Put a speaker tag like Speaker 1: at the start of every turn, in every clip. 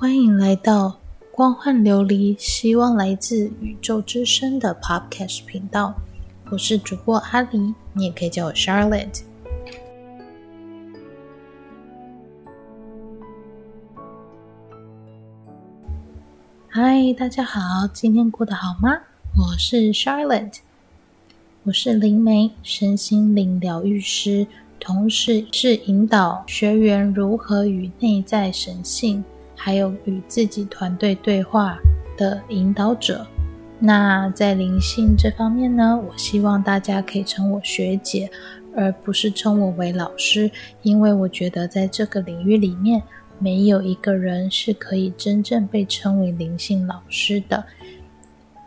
Speaker 1: 欢迎来到光幻琉璃，希望来自宇宙之声的 Podcast 频道。我是主播阿狸，你也可以叫我 Charlotte。嗨，大家好，今天过得好吗？我是 Charlotte，我是灵媒，身心灵疗愈师，同时是引导学员如何与内在神性，还有与自己团队对话的引导者。那在灵性这方面呢，我希望大家可以称我学姐，而不是称我为老师，因为我觉得在这个领域里面，没有一个人是可以真正被称为灵性老师的。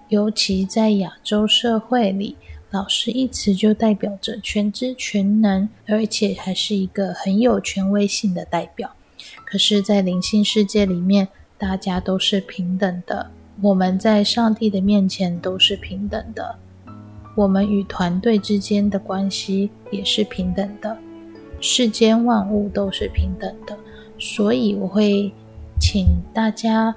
Speaker 1: 尤其在亚洲社会里，老师一词就代表着全知全能，而且还是一个很有权威性的代表。可是，在灵性世界里面，大家都是平等的。我们在上帝的面前都是平等的，我们与团队之间的关系也是平等的，世间万物都是平等的。所以我会请大家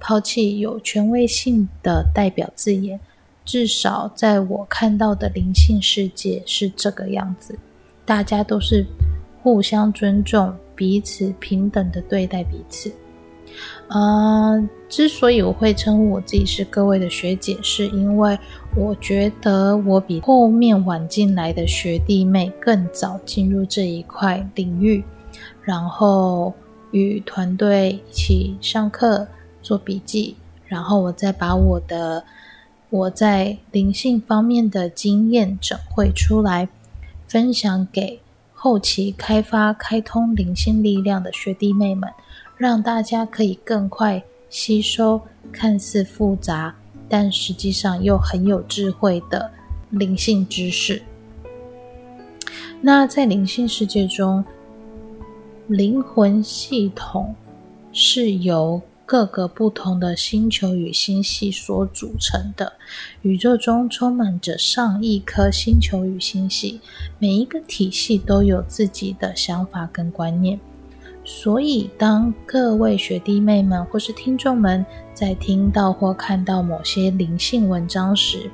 Speaker 1: 抛弃有权威性的代表字眼，至少在我看到的灵性世界是这个样子，大家都是互相尊重，彼此平等的对待彼此。呃，之所以我会称呼我自己是各位的学姐，是因为我觉得我比后面晚进来的学弟妹更早进入这一块领域，然后与团队一起上课做笔记，然后我再把我的我在灵性方面的经验整汇出来，分享给后期开发开通灵性力量的学弟妹们。让大家可以更快吸收看似复杂，但实际上又很有智慧的灵性知识。那在灵性世界中，灵魂系统是由各个不同的星球与星系所组成的。宇宙中充满着上亿颗星球与星系，每一个体系都有自己的想法跟观念。所以，当各位学弟妹们或是听众们在听到或看到某些灵性文章时，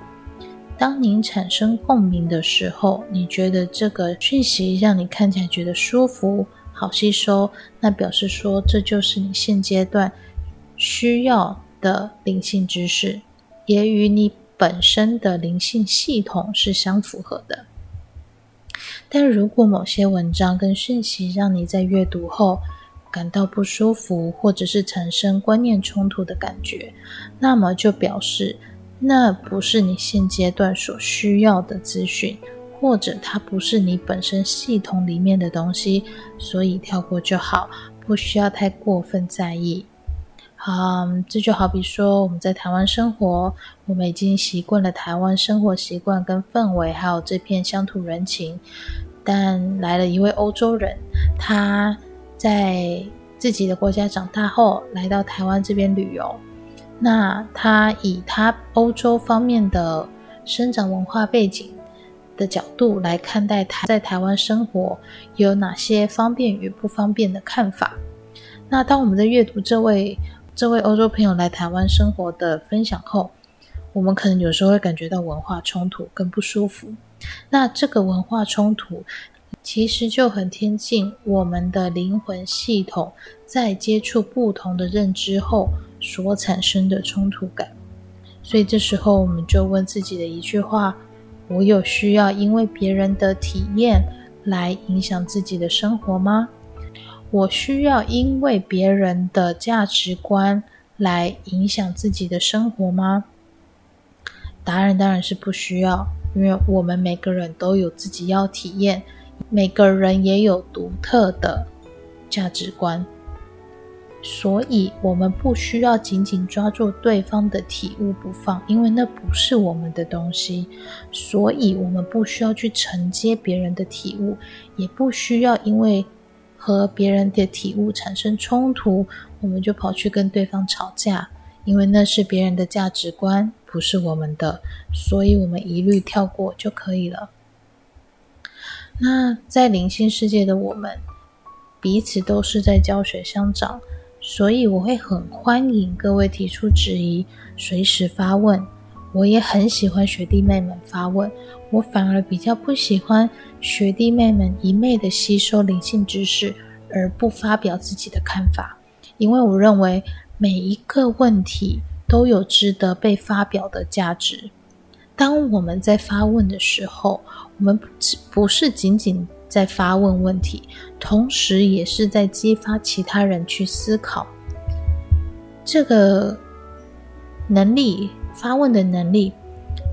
Speaker 1: 当您产生共鸣的时候，你觉得这个讯息让你看起来觉得舒服、好吸收，那表示说这就是你现阶段需要的灵性知识，也与你本身的灵性系统是相符合的。但如果某些文章跟讯息让你在阅读后感到不舒服，或者是产生观念冲突的感觉，那么就表示那不是你现阶段所需要的资讯，或者它不是你本身系统里面的东西，所以跳过就好，不需要太过分在意。嗯，这就好比说我们在台湾生活，我们已经习惯了台湾生活习惯跟氛围，还有这片乡土人情。但来了一位欧洲人，他在自己的国家长大后，来到台湾这边旅游。那他以他欧洲方面的生长文化背景的角度来看待他在台湾生活有哪些方便与不方便的看法。那当我们在阅读这位。这位欧洲朋友来台湾生活的分享后，我们可能有时候会感觉到文化冲突更不舒服。那这个文化冲突其实就很贴近我们的灵魂系统在接触不同的认知后所产生的冲突感。所以这时候我们就问自己的一句话：我有需要因为别人的体验来影响自己的生活吗？我需要因为别人的价值观来影响自己的生活吗？答案当然是不需要，因为我们每个人都有自己要体验，每个人也有独特的价值观，所以我们不需要紧紧抓住对方的体悟不放，因为那不是我们的东西，所以我们不需要去承接别人的体悟，也不需要因为。和别人的体悟产生冲突，我们就跑去跟对方吵架，因为那是别人的价值观，不是我们的，所以我们一律跳过就可以了。那在灵性世界的我们，彼此都是在教学相长，所以我会很欢迎各位提出质疑，随时发问。我也很喜欢学弟妹们发问，我反而比较不喜欢学弟妹们一昧的吸收灵性知识而不发表自己的看法，因为我认为每一个问题都有值得被发表的价值。当我们在发问的时候，我们不是仅仅在发问问题，同时也是在激发其他人去思考这个能力。发问的能力，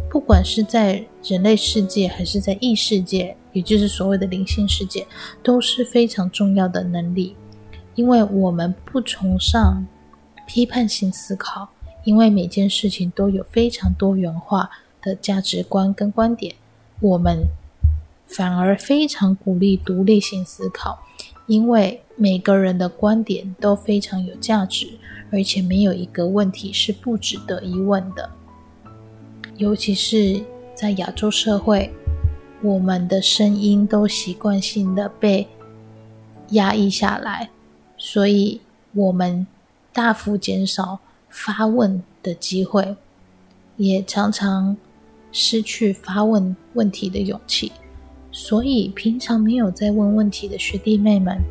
Speaker 1: 不管是在人类世界还是在异世界，也就是所谓的灵性世界，都是非常重要的能力。因为我们不崇尚批判性思考，因为每件事情都有非常多元化的价值观跟观点，我们反而非常鼓励独立性思考，因为每个人的观点都非常有价值。而且没有一个问题是不值得疑问的，尤其是在亚洲社会，我们的声音都习惯性的被压抑下来，所以我们大幅减少发问的机会，也常常失去发问问题的勇气。所以，平常没有在问问题的学弟妹们，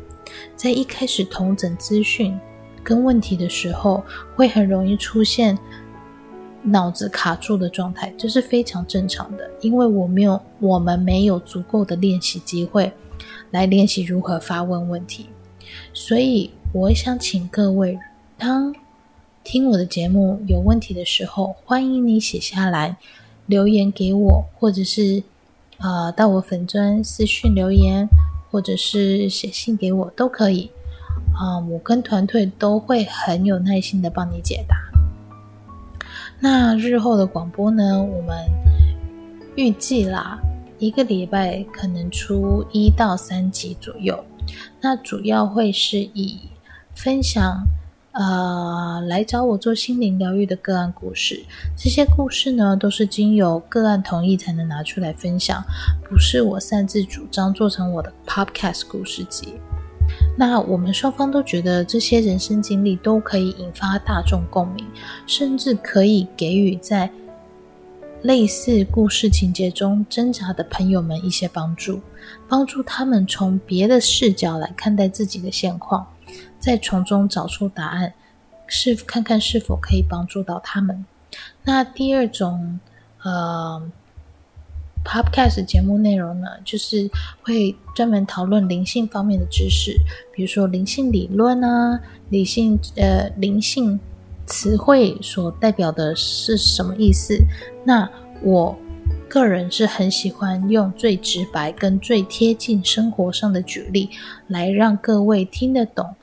Speaker 1: 在一开始同整资讯。跟问题的时候，会很容易出现脑子卡住的状态，这是非常正常的，因为我没有，我们没有足够的练习机会来练习如何发问问题。所以，我想请各位，当听我的节目有问题的时候，欢迎你写下来留言给我，或者是呃到我粉专私讯留言，或者是写信给我都可以。啊，我跟团队都会很有耐心的帮你解答。那日后的广播呢？我们预计啦，一个礼拜可能出一到三集左右。那主要会是以分享，呃，来找我做心灵疗愈的个案故事。这些故事呢，都是经由个案同意才能拿出来分享，不是我擅自主张做成我的 Podcast 故事集。那我们双方都觉得这些人生经历都可以引发大众共鸣，甚至可以给予在类似故事情节中挣扎的朋友们一些帮助，帮助他们从别的视角来看待自己的现况，再从中找出答案，是看看是否可以帮助到他们。那第二种，呃。Podcast 节目内容呢，就是会专门讨论灵性方面的知识，比如说灵性理论啊，理性呃灵性词汇所代表的是什么意思？那我个人是很喜欢用最直白跟最贴近生活上的举例，来让各位听得懂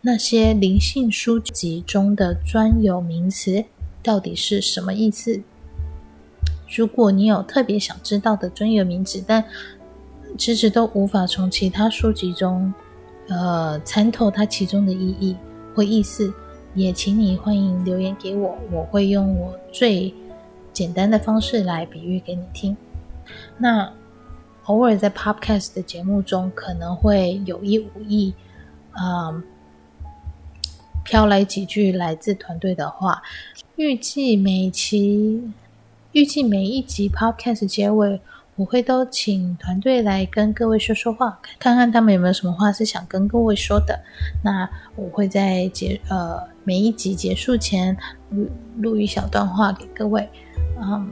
Speaker 1: 那些灵性书籍中的专有名词到底是什么意思。如果你有特别想知道的专业名词，但迟迟都无法从其他书籍中，呃，参透它其中的意义或意思，也请你欢迎留言给我，我会用我最简单的方式来比喻给你听。那偶尔在 Podcast 的节目中，可能会有意无意，啊，飘来几句来自团队的话，预计每期。预计每一集 Podcast 结尾，我会都请团队来跟各位说说话，看看他们有没有什么话是想跟各位说的。那我会在结呃每一集结束前录录一小段话给各位。嗯，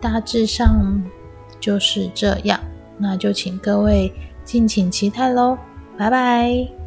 Speaker 1: 大致上就是这样，那就请各位敬请期待喽，拜拜。